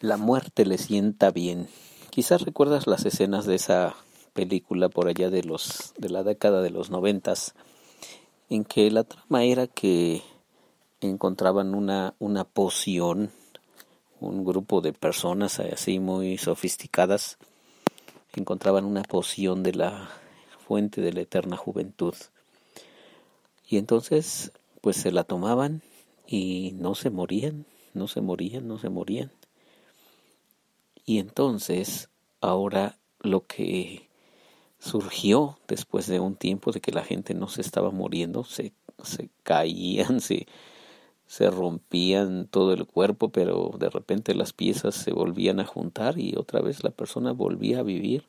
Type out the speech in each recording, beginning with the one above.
La muerte le sienta bien. Quizás recuerdas las escenas de esa película por allá de los de la década de los noventas, en que la trama era que encontraban una una poción, un grupo de personas así muy sofisticadas encontraban una poción de la fuente de la eterna juventud. Y entonces, pues se la tomaban y no se morían, no se morían, no se morían. Y entonces, ahora lo que surgió después de un tiempo de que la gente no se estaba muriendo, se, se caían, se, se rompían todo el cuerpo, pero de repente las piezas se volvían a juntar y otra vez la persona volvía a vivir.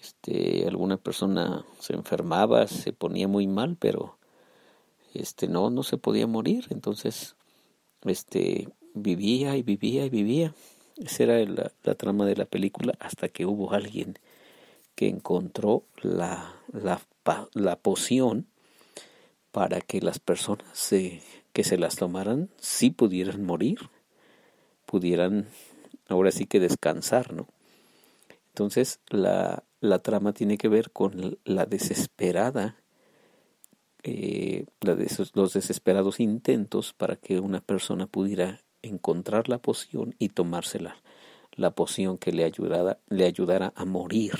Este, alguna persona se enfermaba, se ponía muy mal, pero este no no se podía morir, entonces este vivía y vivía y vivía. Esa era la, trama de la película hasta que hubo alguien que encontró la, la, la poción para que las personas que se las tomaran sí pudieran morir, pudieran ahora sí que descansar, ¿no? Entonces la, la trama tiene que ver con la desesperada, eh, la de los desesperados intentos para que una persona pudiera encontrar la poción y tomársela, la poción que le ayudara, le ayudara a morir.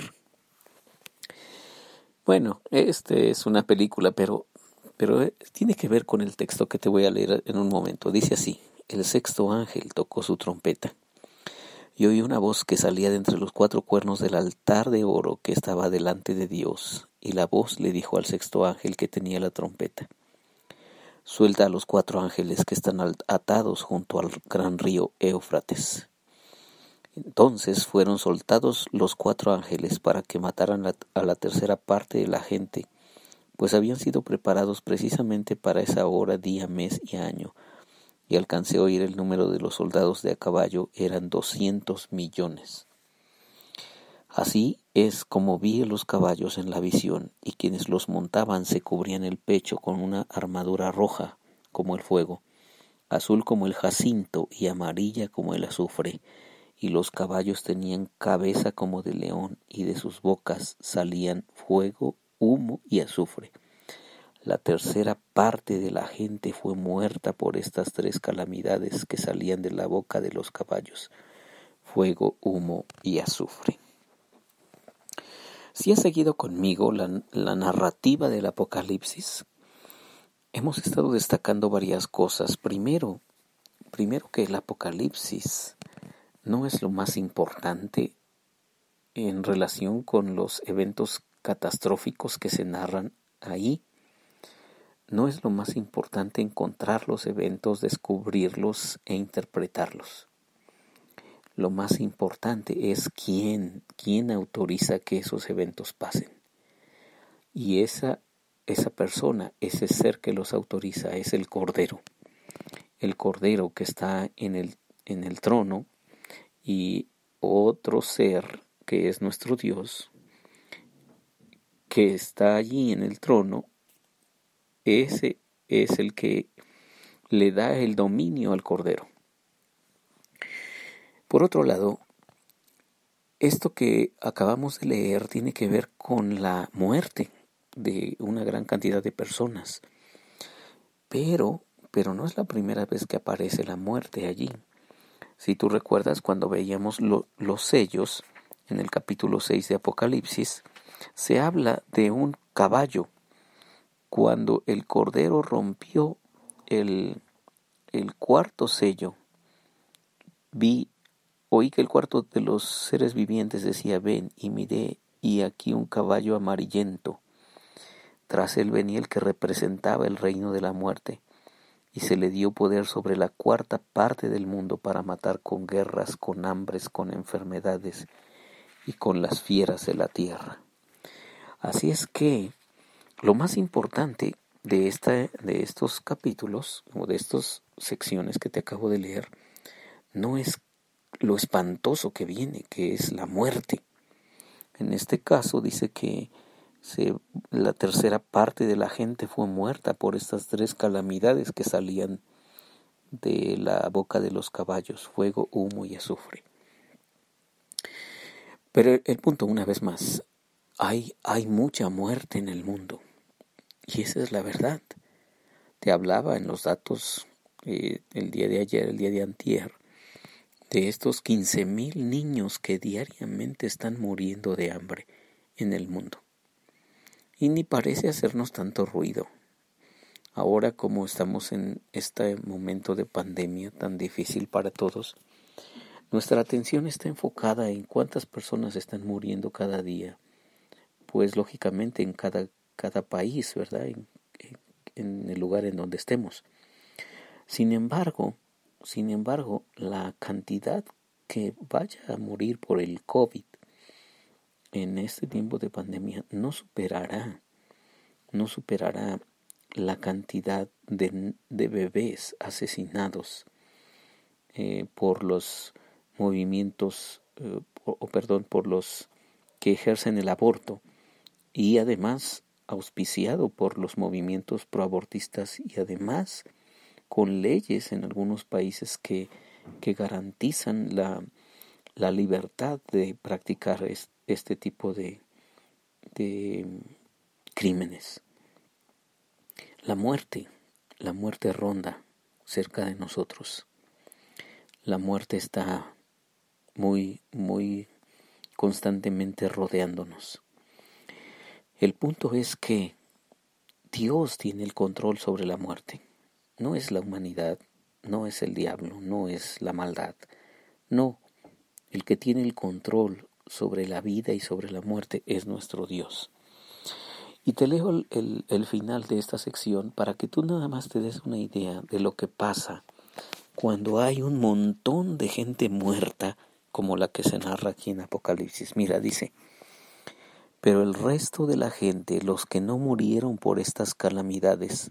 Bueno, este es una película, pero pero eh, tiene que ver con el texto que te voy a leer en un momento. Dice así, el sexto ángel tocó su trompeta y oí una voz que salía de entre los cuatro cuernos del altar de oro que estaba delante de Dios, y la voz le dijo al sexto ángel que tenía la trompeta, suelta a los cuatro ángeles que están atados junto al gran río Éufrates. Entonces fueron soltados los cuatro ángeles para que mataran a la tercera parte de la gente pues habían sido preparados precisamente para esa hora, día, mes y año, y alcancé a oír el número de los soldados de a caballo, eran doscientos millones. Así es como vi los caballos en la visión, y quienes los montaban se cubrían el pecho con una armadura roja como el fuego, azul como el jacinto y amarilla como el azufre, y los caballos tenían cabeza como de león, y de sus bocas salían fuego humo y azufre. La tercera parte de la gente fue muerta por estas tres calamidades que salían de la boca de los caballos, fuego, humo y azufre. Si has seguido conmigo la, la narrativa del Apocalipsis, hemos estado destacando varias cosas. Primero, primero que el Apocalipsis no es lo más importante en relación con los eventos catastróficos que se narran ahí. No es lo más importante encontrar los eventos, descubrirlos e interpretarlos. Lo más importante es quién, quién autoriza que esos eventos pasen. Y esa, esa persona, ese ser que los autoriza es el Cordero. El Cordero que está en el, en el trono y otro ser que es nuestro Dios, que está allí en el trono, ese es el que le da el dominio al Cordero. Por otro lado, esto que acabamos de leer tiene que ver con la muerte de una gran cantidad de personas. Pero, pero no es la primera vez que aparece la muerte allí. Si tú recuerdas cuando veíamos los sellos en el capítulo 6 de Apocalipsis, se habla de un caballo. Cuando el cordero rompió el, el cuarto sello, vi, oí que el cuarto de los seres vivientes decía, ven, y miré, y aquí un caballo amarillento. Tras él venía el que representaba el reino de la muerte, y se le dio poder sobre la cuarta parte del mundo para matar con guerras, con hambres, con enfermedades y con las fieras de la tierra. Así es que lo más importante de, esta, de estos capítulos o de estas secciones que te acabo de leer no es lo espantoso que viene, que es la muerte. En este caso dice que la tercera parte de la gente fue muerta por estas tres calamidades que salían de la boca de los caballos, fuego, humo y azufre. Pero el punto, una vez más, hay, hay mucha muerte en el mundo. Y esa es la verdad. Te hablaba en los datos eh, el día de ayer, el día de antier, de estos 15 mil niños que diariamente están muriendo de hambre en el mundo. Y ni parece hacernos tanto ruido. Ahora como estamos en este momento de pandemia tan difícil para todos, nuestra atención está enfocada en cuántas personas están muriendo cada día, pues lógicamente en cada, cada país, ¿verdad? En el lugar en donde estemos. Sin embargo, sin embargo, la cantidad que vaya a morir por el COVID en este tiempo de pandemia no superará, no superará la cantidad de, de bebés asesinados eh, por los movimientos, eh, o, perdón, por los que ejercen el aborto y además auspiciado por los movimientos proabortistas y además con leyes en algunos países que, que garantizan la, la, libertad de practicar este tipo de, de crímenes. La muerte, la muerte ronda cerca de nosotros. La muerte está muy, muy constantemente rodeándonos. El punto es que Dios tiene el control sobre la muerte. No es la humanidad, no es el diablo, no es la maldad. No, el que tiene el control sobre la vida y sobre la muerte es nuestro Dios. Y te leo el, el, final de esta sección para que tú nada más te des una idea de lo que pasa cuando hay un montón de gente muerta como la que se narra aquí en Apocalipsis. Mira, dice, pero el resto de la gente, los que no murieron por estas calamidades,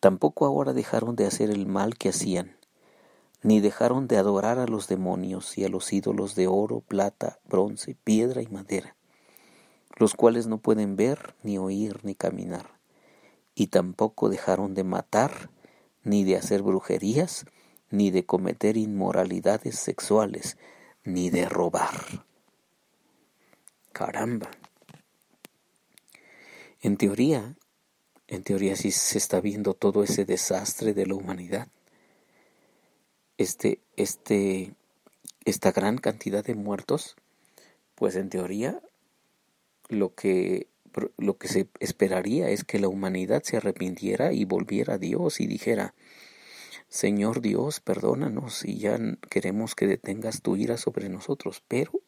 tampoco ahora dejaron de hacer el mal que hacían, ni dejaron de adorar a los demonios y a los ídolos de oro, plata, bronce, piedra y madera, los cuales no pueden ver, ni oír, ni caminar, y tampoco dejaron de matar, ni de hacer brujerías, ni de cometer inmoralidades sexuales, ni de robar. Caramba. En teoría, en teoría sí se está viendo todo ese desastre de la humanidad. Este, este, esta gran cantidad de muertos, pues en teoría lo que, lo que se esperaría es que la humanidad se arrepintiera y volviera a Dios y dijera, Señor Dios, perdónanos y ya queremos que detengas tu ira sobre nosotros. Pero,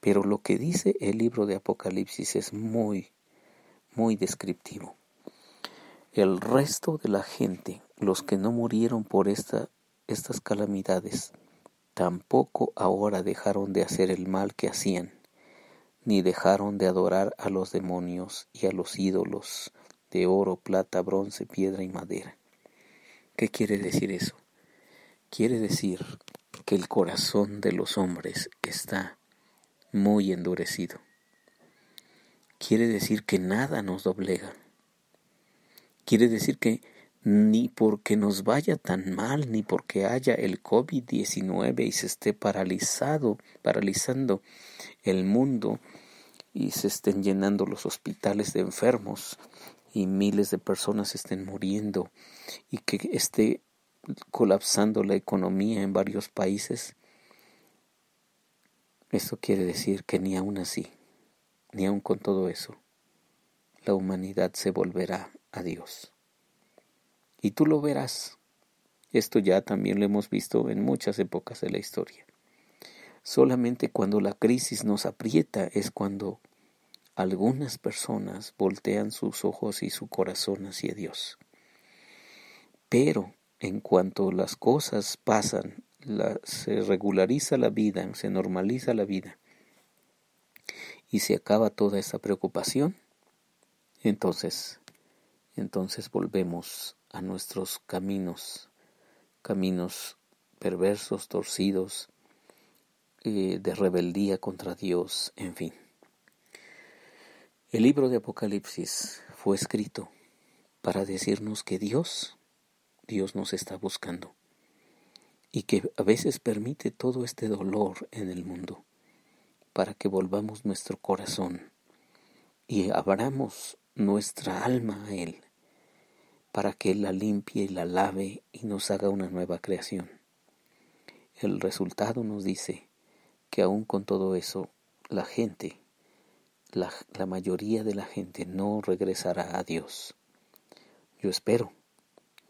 pero lo que dice el libro de Apocalipsis es muy, muy descriptivo. El resto de la gente, los que no murieron por esta, estas calamidades, tampoco ahora dejaron de hacer el mal que hacían, ni dejaron de adorar a los demonios y a los ídolos de oro, plata, bronce, piedra y madera. ¿Qué quiere decir eso? Quiere decir que el corazón de los hombres está muy endurecido quiere decir que nada nos doblega. Quiere decir que ni porque nos vaya tan mal, ni porque haya el COVID-19 y se esté paralizado, paralizando el mundo y se estén llenando los hospitales de enfermos y miles de personas estén muriendo y que esté colapsando la economía en varios países, esto quiere decir que ni aún así ni aun con todo eso, la humanidad se volverá a Dios. Y tú lo verás. Esto ya también lo hemos visto en muchas épocas de la historia. Solamente cuando la crisis nos aprieta es cuando algunas personas voltean sus ojos y su corazón hacia Dios. Pero en cuanto las cosas pasan, se regulariza la vida, se normaliza la vida, y se acaba toda esa preocupación, entonces, entonces volvemos a nuestros caminos, caminos perversos, torcidos, eh, de rebeldía contra Dios, en fin. El libro de Apocalipsis fue escrito para decirnos que Dios Dios nos está buscando y que a veces permite todo este dolor en el mundo para que volvamos nuestro corazón y abramos nuestra alma a Él para que Él la limpie y la lave y nos haga una nueva creación. El resultado nos dice que aún con todo eso, la gente, la, mayoría de la gente no regresará a Dios. Yo espero,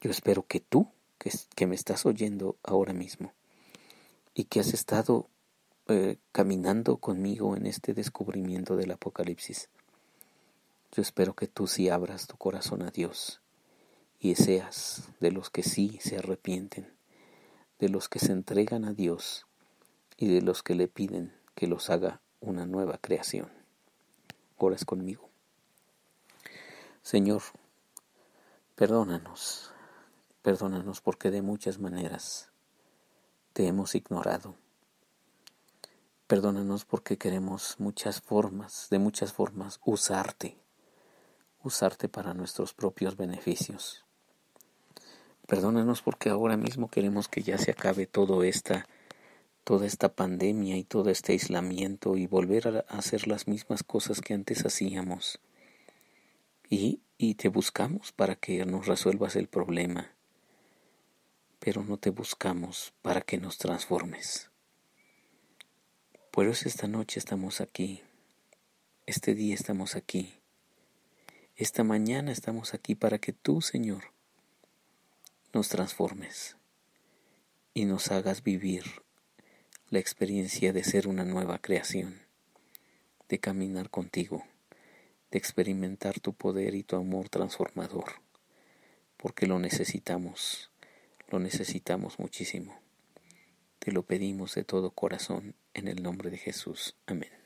yo espero que tú, que, que me estás oyendo ahora mismo, y que has estado eh, caminando conmigo en este descubrimiento del Apocalipsis, yo espero que tú sí abras tu corazón a Dios y seas de los que sí se arrepienten, de los que se entregan a Dios y de los que le piden que los haga una nueva creación. Oras conmigo. Señor, perdónanos, perdónanos porque de muchas maneras te hemos ignorado. Perdónanos porque queremos muchas formas, de muchas formas, usarte, usarte para nuestros propios beneficios. Perdónanos porque ahora mismo queremos que ya se acabe todo esta, toda esta pandemia y todo este aislamiento y volver a hacer las mismas cosas que antes hacíamos. Y, y te buscamos para que nos resuelvas el problema, pero no te buscamos para que nos transformes. Por eso esta noche estamos aquí, este día estamos aquí, esta mañana estamos aquí para que tú, Señor, nos transformes y nos hagas vivir la experiencia de ser una nueva creación, de caminar contigo, de experimentar tu poder y tu amor transformador, porque lo necesitamos, lo necesitamos muchísimo. Te lo pedimos de todo corazón en el nombre de Jesús. Amén.